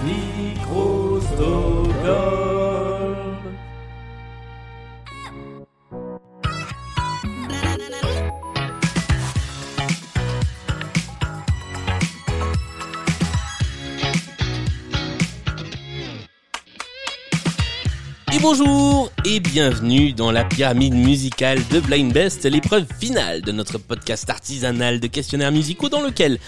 Et bonjour et bienvenue dans la pyramide musicale de Blind Best, l'épreuve finale de notre podcast artisanal de questionnaires musicaux dans lequel,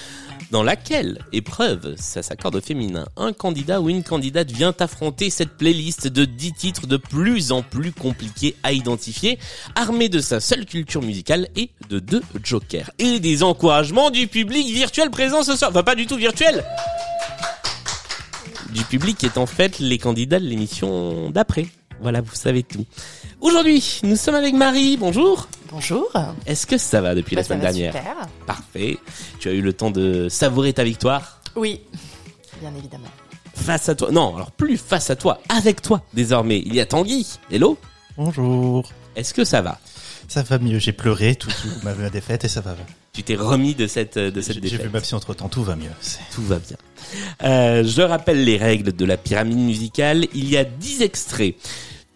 dans laquelle épreuve, ça s'accorde au féminin, un candidat ou une candidate vient affronter cette playlist de 10 titres de plus en plus compliqués à identifier, armé de sa seule culture musicale et de deux jokers. Et des encouragements du public virtuel présent ce soir. Enfin pas du tout virtuel du public est en fait les candidats de l'émission d'après. Voilà, vous savez tout. Aujourd'hui, nous sommes avec Marie. Bonjour. Bonjour. Est-ce que ça va depuis la Bah, ça semaine va dernière Super. Parfait. Tu as eu le temps de savourer ta victoire Oui, bien évidemment. face à toi. Non, alors plus face à toi, avec toi désormais. Il y a Tanguy. Hello. Bonjour. Est-ce que ça va? Ça va mieux, j'ai pleuré tout, tout ma, ma défaite et ça va. Tu t'es remis de cette de cette J'ai vu ma psy entre temps, tout va mieux. Tout va bien. Euh, je rappelle les règles de la pyramide musicale. Il y a 10 extraits.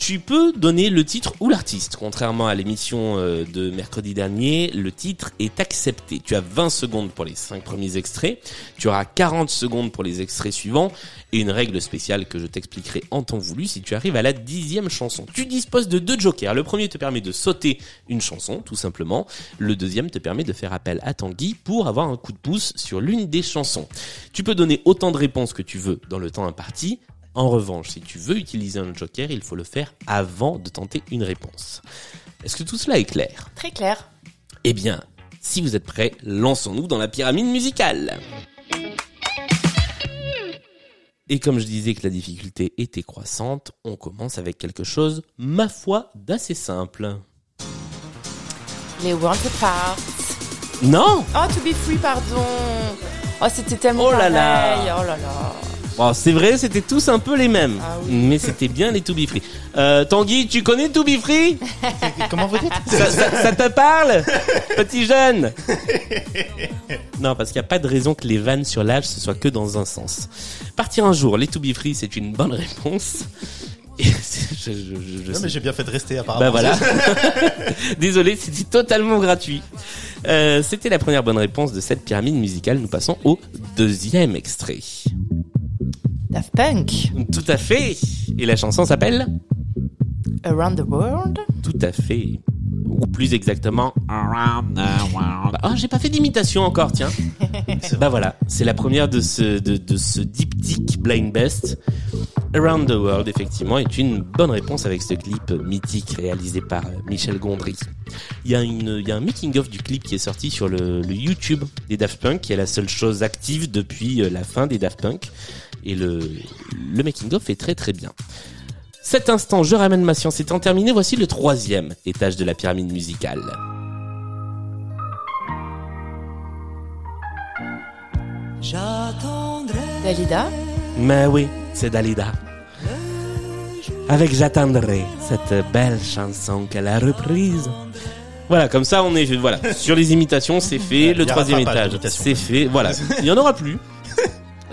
Tu peux donner le titre ou l'artiste. Contrairement à l'émission euh, de mercredi dernier, le titre est accepté. Tu as 20 secondes pour les 5 premiers extraits. Tu auras 40 secondes pour les extraits suivants. Et une règle spéciale que je t'expliquerai en temps voulu si tu arrives à la dixième chanson. Tu disposes de deux jokers. Le premier te permet de sauter une chanson, tout simplement. Le deuxième te permet de faire appel à Tanguy pour avoir un coup de pouce sur l'une des chansons. Tu peux donner autant de réponses que tu veux dans le temps imparti. En revanche, si tu veux utiliser un joker, il faut le faire avant de tenter une réponse. Est-ce que tout cela est clair? Très clair. Eh bien, si vous êtes prêts, lançons-nous dans la pyramide musicale. Et comme je disais que la difficulté était croissante, on commence avec quelque chose, ma foi, d'assez simple. Les World Apart. Non Oh, To Be Free, pardon. Oh, c'était tellement Oh là là. Oh là là. Bon, c'est vrai, c'était tous un peu les mêmes. Ah oui. Mais c'était bien les To Be Free. Euh, Tanguy, tu connais To Be Free? Comment vous dites? Ça, ça- ça te parle? Petit jeune Non, parce qu'il n'y a pas de raison que les vannes sur l'âge, ce soit que dans un sens. Partir un jour, les To Be Free, c'est une bonne réponse. Je, je- je- je Non sais mais j'ai bien fait de rester apparemment. bah voilà. Désolé, c'était totalement gratuit. Euh, c'était la première bonne réponse de cette pyramide musicale. Nous passons au deuxième extrait. Daft Punk. Tout à fait. Et la chanson s'appelle Around the World. Tout à fait. Ou plus exactement Around the World. Oh, j'ai pas fait d'imitation encore, tiens. bah voilà, c'est la première de ce de, de ce diptyque Blind Best. Around the World, effectivement, est une bonne réponse avec ce clip mythique réalisé par Michel Gondry. Il y a une, il y a un making of du clip qui est sorti sur le, le YouTube des Daft Punk, qui est la seule chose active depuis la fin des Daft Punk. Et le, le making of est très très bien. Cet instant, je ramène ma science étant terminé, voici le troisième étage de la pyramide musicale. Dalida. Mais oui, c'est Dalida. Avec J'attendrai, cette belle chanson qu'elle a reprise. Voilà, comme ça on est voilà sur les imitations, c'est fait. Le troisième étage, c'est fait. Voilà, il y en aura plus.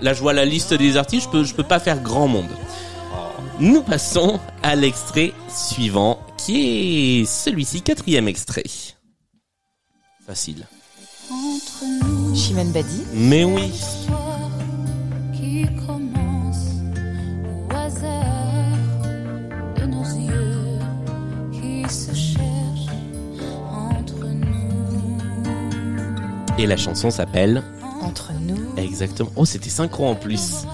Là, je vois la liste des artistes. Je peux, je peux pas faire grand monde. Nous passons à l'extrait suivant, qui est celui-ci, quatrième extrait. Facile. Chimène Badi. Mais oui. qui commence au hasard de nos yeux qui se cherchent entre nous. Et la chanson s'appelle Entre nous. Exactement. Oh, c'était synchro en plus.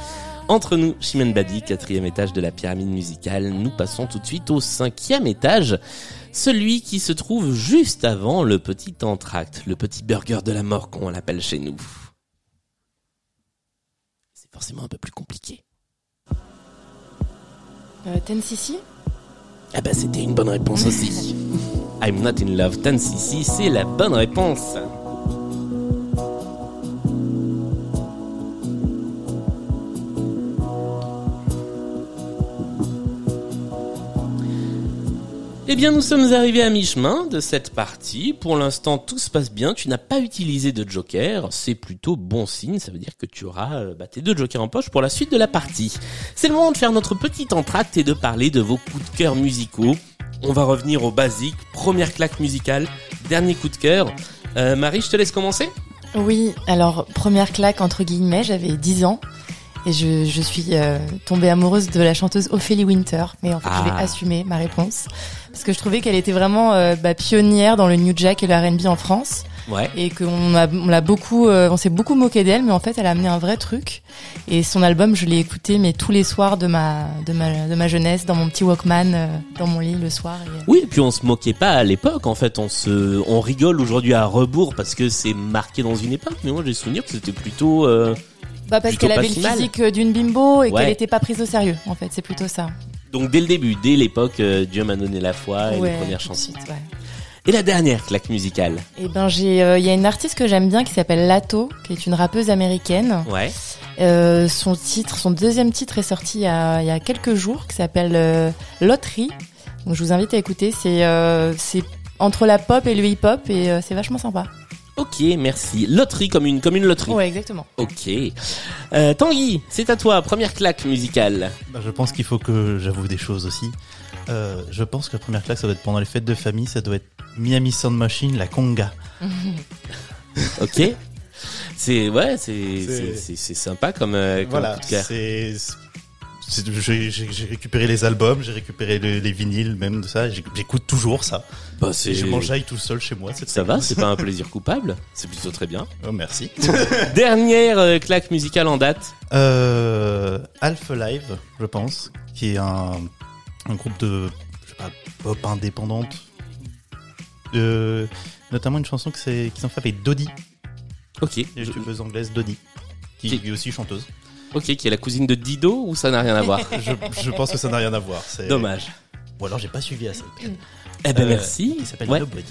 Entre nous, Chimène Badi, quatrième étage de la pyramide musicale. Nous passons tout de suite au cinquième étage. Celui qui se trouve juste avant le petit entracte, le petit burger de la mort qu'on l'appelle chez nous. C'est forcément un peu plus compliqué. Euh, Ten Sissi? Ah bah c'était une bonne réponse aussi. I'm not in love, Tan Sissi, c'est la bonne réponse. Eh bien, nous sommes arrivés à mi-chemin de cette partie. Pour l'instant, tout se passe bien. Tu n'as pas utilisé de joker. C'est plutôt bon signe. Ça veut dire que tu auras euh, bah, tes deux jokers en poche pour la suite de la partie. C'est le moment de faire notre petit entracte et de parler de vos coups de cœur musicaux. On va revenir au basique. Première claque musicale. Dernier coup de cœur. Euh, Marie, je te laisse commencer. Oui, alors première claque entre guillemets, j'avais 10 ans et je, je suis euh, tombée amoureuse de la chanteuse Ophélie Winter, mais en fait je Ah. vais assumer ma réponse parce que je trouvais qu'elle était vraiment euh, bah, pionnière dans le New Jack et le R&B en France Ouais. et qu'on a, on l'a beaucoup, euh, on s'est beaucoup moqué d'elle, mais en fait elle a amené un vrai truc et son album je l'ai écouté mais tous les soirs de ma de ma de ma jeunesse dans mon petit Walkman euh, dans mon lit le soir. Et, euh, Oui, et puis on se moquait pas à l'époque. En fait, on se, on rigole aujourd'hui à rebours parce que c'est marqué dans une époque. Mais moi, j'ai souvenir que c'était plutôt. Bah parce qu'elle avait le physique euh, d'une bimbo et Ouais. qu'elle n'était pas prise au sérieux. En fait, c'est plutôt ça. Donc dès le début, dès l'époque, euh, Dieu m'a donné la foi et ouais, les premières chansons. suite, ouais. Et la dernière claque musicale? Et ben j'ai, euh, il y a une artiste que j'aime bien qui s'appelle Lato, qui est une rappeuse américaine. Ouais. Euh, son titre, son deuxième titre est sorti il y a, il y a quelques jours, qui s'appelle Loterie. Donc je vous invite à écouter. C'est, c'est entre la pop et le hip hop et c'est vachement sympa. Ok, merci. Loterie comme une, comme une loterie. Ouais, exactement. Ok. Euh, Tanguy, c'est à toi. Première claque musicale. Bah, je pense qu'il faut que j'avoue des choses aussi. Euh, je pense que la première claque, ça doit être pendant les fêtes de famille, ça doit être Miami Sound Machine, la conga. Ok. c'est ouais, c'est sympa comme, euh, comme voilà, coup de cœur. J'ai récupéré les albums, j'ai récupéré le- les vinyles, même de ça. J'écoute toujours ça. Bah, Et je m'enjaille tout seul chez moi. ça va, c'est pas un plaisir coupable. C'est plutôt très bien. Oh, merci. Dernière euh, claque musicale en date. Euh, Alpha Live, je pense, qui est un, un groupe de je sais pas, pop indépendante. Euh, notamment une chanson qu'ils ont fait avec Dodie, Ok. une youtubeuse anglaise Dodie, qui Qui- est aussi chanteuse. Ok, qui est la cousine de Dido ou ça n'a rien à voir Je, je pense que ça n'a rien à voir. c'est- Dommage. Ou alors j'ai pas suivi assez. Eh ben Euh, merci. Qui s'appelle Ouais. Nobody.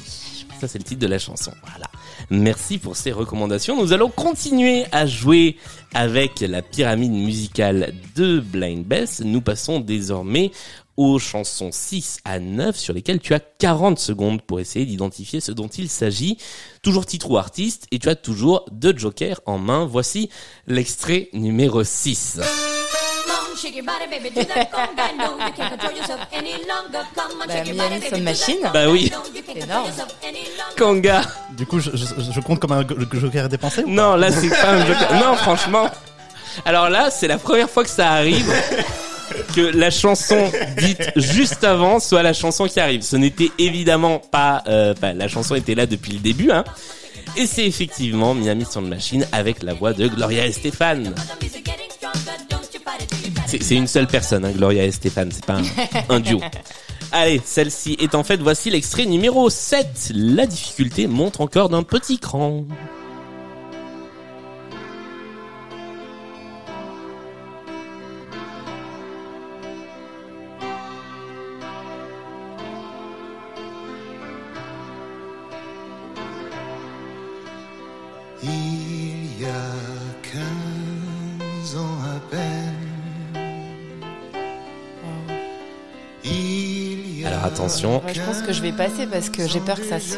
Ça, c'est le titre de la chanson. Voilà. Merci pour ces recommandations. Nous allons continuer à jouer avec la pyramide musicale de Blind Bess. Nous passons désormais aux chansons 6 à 9 sur lesquelles tu as 40 secondes pour essayer d'identifier ce dont il s'agit. Toujours titre ou artiste et tu as toujours deux jokers en main. Voici l'extrait numéro 6. Come on, shake your body, baby, do that conga. No, you can't control yourself any longer. Come on, Bah, Machine. conga. Bah oui. Énorme. Kanga. Du coup, je, je- je compte comme un joker dépensé ou Non, là c'est pas un joker. Non, franchement. Alors là, c'est la première fois que ça arrive que la chanson dite juste avant soit la chanson qui arrive. Ce n'était évidemment pas, euh, la chanson était là depuis le début, hein. Et c'est effectivement Miami Sound Machine avec la voix de Gloria Estefan. C'est une seule personne, hein, Gloria Estefan, c'est pas un, un duo. Allez, celle-ci est en fait, voici l'extrait numéro 7. La difficulté monte encore d'un petit cran. Attention, je pense que je vais passer parce que j'ai peur que ça se.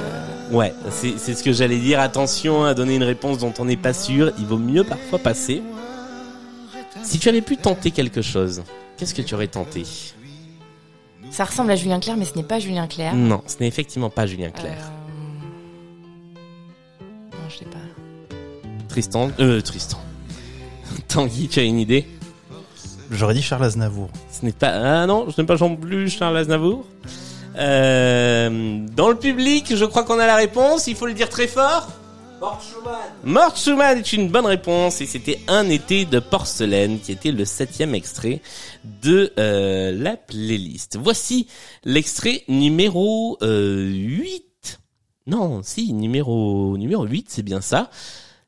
Ouais, c'est c'est ce que j'allais dire. Attention à donner une réponse dont on n'est pas sûr. Il vaut mieux parfois passer. Si tu avais pu tenter quelque chose, qu'est-ce que tu aurais tenté? Ça ressemble à Julien Clerc, mais ce n'est pas Julien Clerc. Non, ce n'est effectivement pas Julien Clerc. Euh, Non, je sais pas. Tristan, euh, Tristan. Tanguy, tu as une idée? J'aurais dit Charles Aznavour. Ce n'est pas. Ah non, je n'ai pas non plus Charles Aznavour. Euh, dans le public, je crois qu'on a la réponse. Il faut le dire très fort. Mort Schumann. Mort Schumann est une bonne réponse et c'était un été de porcelaine qui était le septième extrait de euh, la playlist. Voici l'extrait numéro euh, 8. Non, si, numéro numéro 8, c'est bien ça.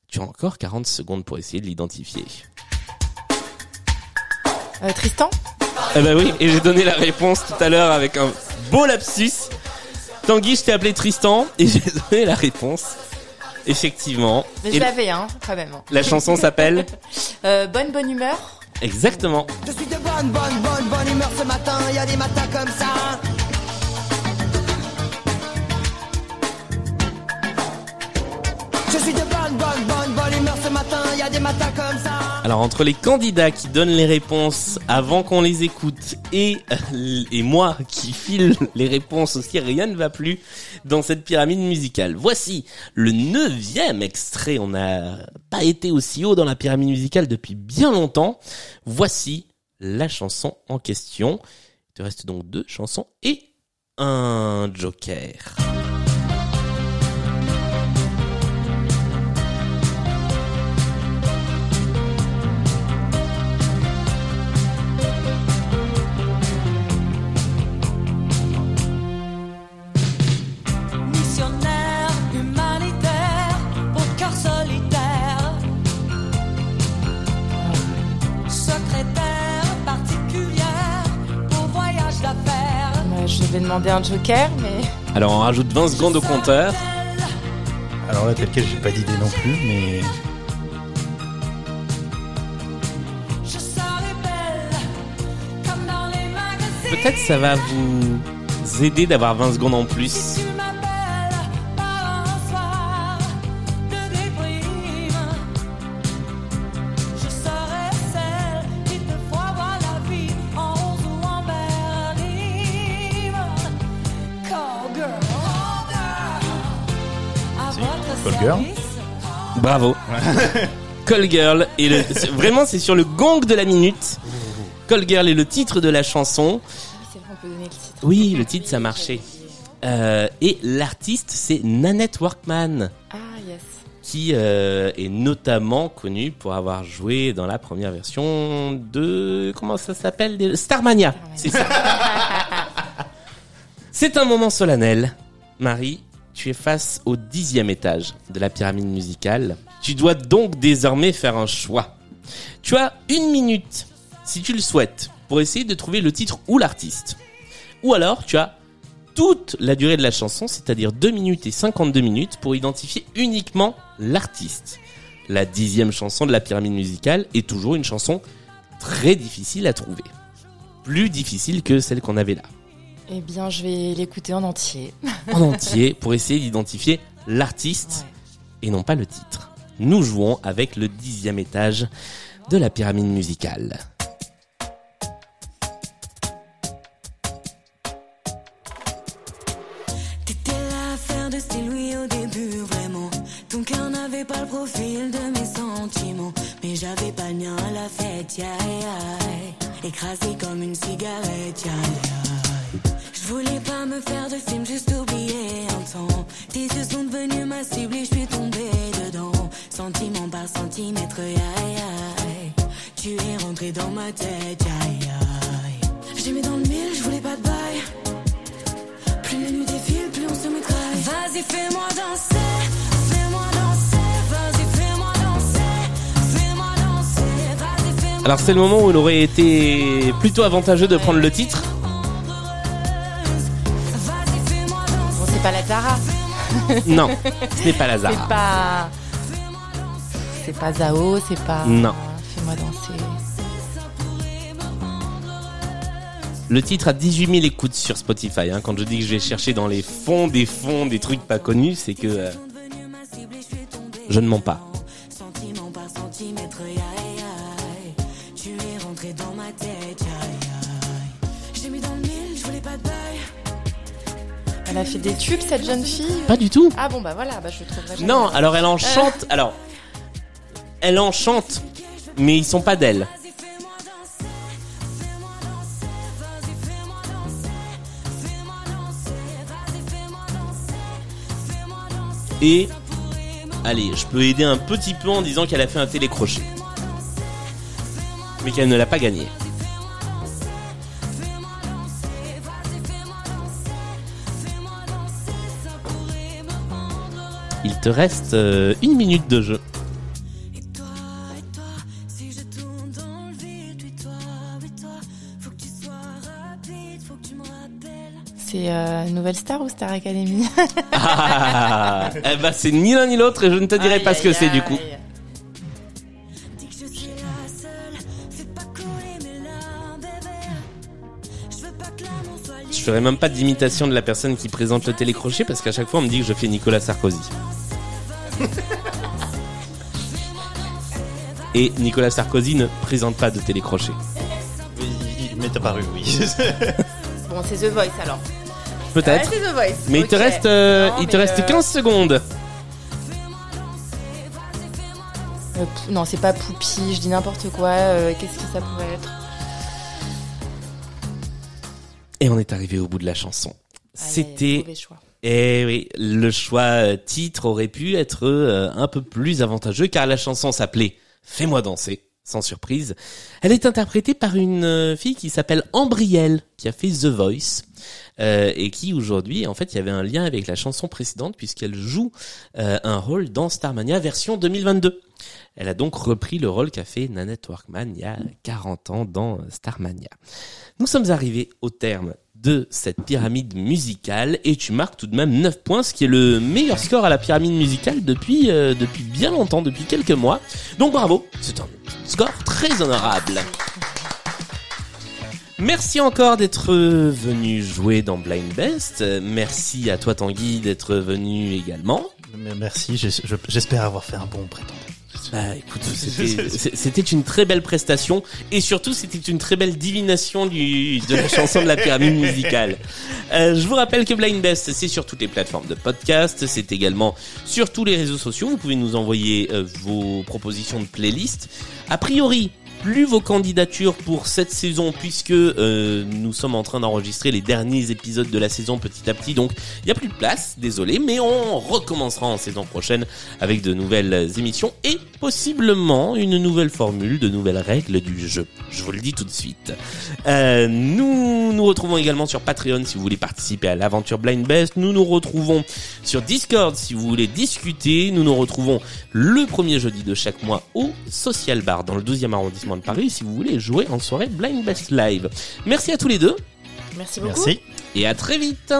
Tu as encore 40 secondes pour essayer de l'identifier. Euh, Tristan? Eh ben oui, et j'ai donné la réponse tout à l'heure avec un beau lapsus. Tanguy, je t'ai appelé Tristan et j'ai donné la réponse. Effectivement. Mais je l'avais, hein, quand même. La chanson s'appelle euh, Bonne Bonne Humeur. Exactement. Je suis de bonne, bonne, bonne, bonne humeur ce matin. Il y a des matins comme ça. Je suis de bonne, bonne, bonne. Alors entre les candidats qui donnent les réponses avant qu'on les écoute et euh, et moi qui file les réponses aussi, rien ne va plus dans cette pyramide musicale. Voici le neuvième extrait. On n'a pas été aussi haut dans la pyramide musicale depuis bien longtemps. Voici la chanson en question. Il te reste donc deux chansons et un joker. Je vais demander un joker, mais Alors on rajoute 20 secondes au compteur. Alors là, tel quel, j'ai pas d'idée non plus, mais. Peut-être ça va vous aider d'avoir 20 secondes en plus. Call girl. Bravo. Call Girl et le vraiment c'est sur le gong de la minute. Call Girl est le titre de la chanson. c'est vrai, on peut donner le titre. Oui, le titre ça marchait. Euh, et l'artiste c'est Nanette Workman Ah, yes. qui euh, est notamment connue pour avoir joué dans la première version de comment ça s'appelle Des- Starmania. C'est ça. C'est un moment solennel. Marie, tu es face au dixième étage de la pyramide musicale. Tu dois donc désormais faire un choix. Tu as une minute, si tu le souhaites, pour essayer de trouver le titre ou l'artiste. Ou alors, tu as toute la durée de la chanson, c'est-à-dire 2 minutes et 52 minutes, pour identifier uniquement l'artiste. La dixième chanson de la pyramide musicale est toujours une chanson très difficile à trouver. Plus difficile que celle qu'on avait là. Eh bien, je vais l'écouter en entier. En entier, pour essayer d'identifier l'artiste et non pas le titre. Nous jouons avec le dixième étage de la pyramide musicale. Tu es rentré dans ma tête Je l'ai mis dans le mille, je voulais pas de bail plus les nuits défilent, plus on se mitraille. Vas-y, fais-moi danser, fais-moi danser, vas-y, fais-moi danser, fais-moi danser, vas-y, fais-moi Alors c'est le moment où il aurait été plutôt avantageux de prendre le titre. Vas-y, fais-moi danser. Bon, c'est pas la Zara. Non, ce n'est pas C'est Lazare. pas. C'est pas Zao, c'est pas. Non. Fais-moi danser. Le titre a 18 000 écoutes sur Spotify. hein. Quand je dis que je vais chercher dans les fonds des fonds des trucs pas connus, c'est que euh, je ne mens pas. Elle a fait des tubes, cette jeune fille Pas du tout. Ah bon, bah voilà, bah je le trouverai jamais. Non, alors elle en chante. Alors, elle en chante, mais ils sont pas d'elle. Et allez, je peux aider un petit peu en disant qu'elle a fait un télécrochet, mais qu'elle ne l'a pas gagné. Il te reste euh, une minute de jeu. C'est euh, Nouvelle Star ou Star Academy Ah, eh ben c'est ni l'un ni l'autre et je ne te dirai Aïe, pas ce que aïe, c'est du coup. aïe. Je ferai même pas d'imitation de la personne qui présente le télécrochet parce qu'à chaque fois on me dit que je fais Nicolas Sarkozy. Et Nicolas Sarkozy ne présente pas de télécrochet. Il m'est apparu, oui. Bon, c'est The Voice alors. Peut-être. Ouais, c'est The Voice. Mais il te reste, euh, Non, il te mais, reste euh, 15 secondes. euh, non, c'est pas Poupie, je dis n'importe quoi. euh, Qu'est-ce que ça pourrait être? Et on est arrivé au bout de la chanson. C'était choix. Eh oui, le choix euh, titre aurait pu être euh, un peu plus avantageux car la chanson s'appelait Fais-moi danser, sans surprise. Elle est interprétée par une euh, fille qui s'appelle Ambrielle, qui a fait The Voice. euh, et qui aujourd'hui, en fait, il y avait un lien avec la chanson précédente puisqu'elle joue euh, un rôle dans Starmania version 2022. Elle a donc repris le rôle qu'a fait Nanette Workman il y a 40 ans dans Starmania. Nous sommes arrivés au terme de cette pyramide musicale et tu marques tout de même 9 points, ce qui est le meilleur score à la pyramide musicale depuis, euh, depuis bien longtemps, depuis quelques mois. Donc bravo, c'est un score très honorable. Merci encore d'être venu jouer dans Blind Best. Merci à toi Tanguy d'être venu également. Merci, j'espère avoir fait un bon prétendant. Bah écoute, c'était c'est- c'était une très belle prestation et surtout c'était une très belle divination du, de la chanson de la pyramide musicale. Euh, je vous rappelle que Blind Best c'est sur toutes les plateformes de podcast, c'est également sur tous les réseaux sociaux. Vous pouvez nous envoyer euh, vos propositions de playlist. A priori, plus vos candidatures pour cette saison puisque euh, nous sommes en train d'enregistrer les derniers épisodes de la saison petit à petit donc il n'y a plus de place, désolé, mais on recommencera en saison prochaine avec de nouvelles émissions et possiblement une nouvelle formule, de nouvelles règles du jeu. Je vous le dis tout de suite. Euh, nous nous retrouvons également sur Patreon si vous voulez participer à l'aventure Blind Best. Nous nous retrouvons sur Discord si vous voulez discuter. Nous nous retrouvons le premier jeudi de chaque mois au Social Bar dans le 12e arrondissement de Paris si vous voulez jouer en soirée Blind Best Live. Merci à tous les deux Merci beaucoup. Merci. et à très vite.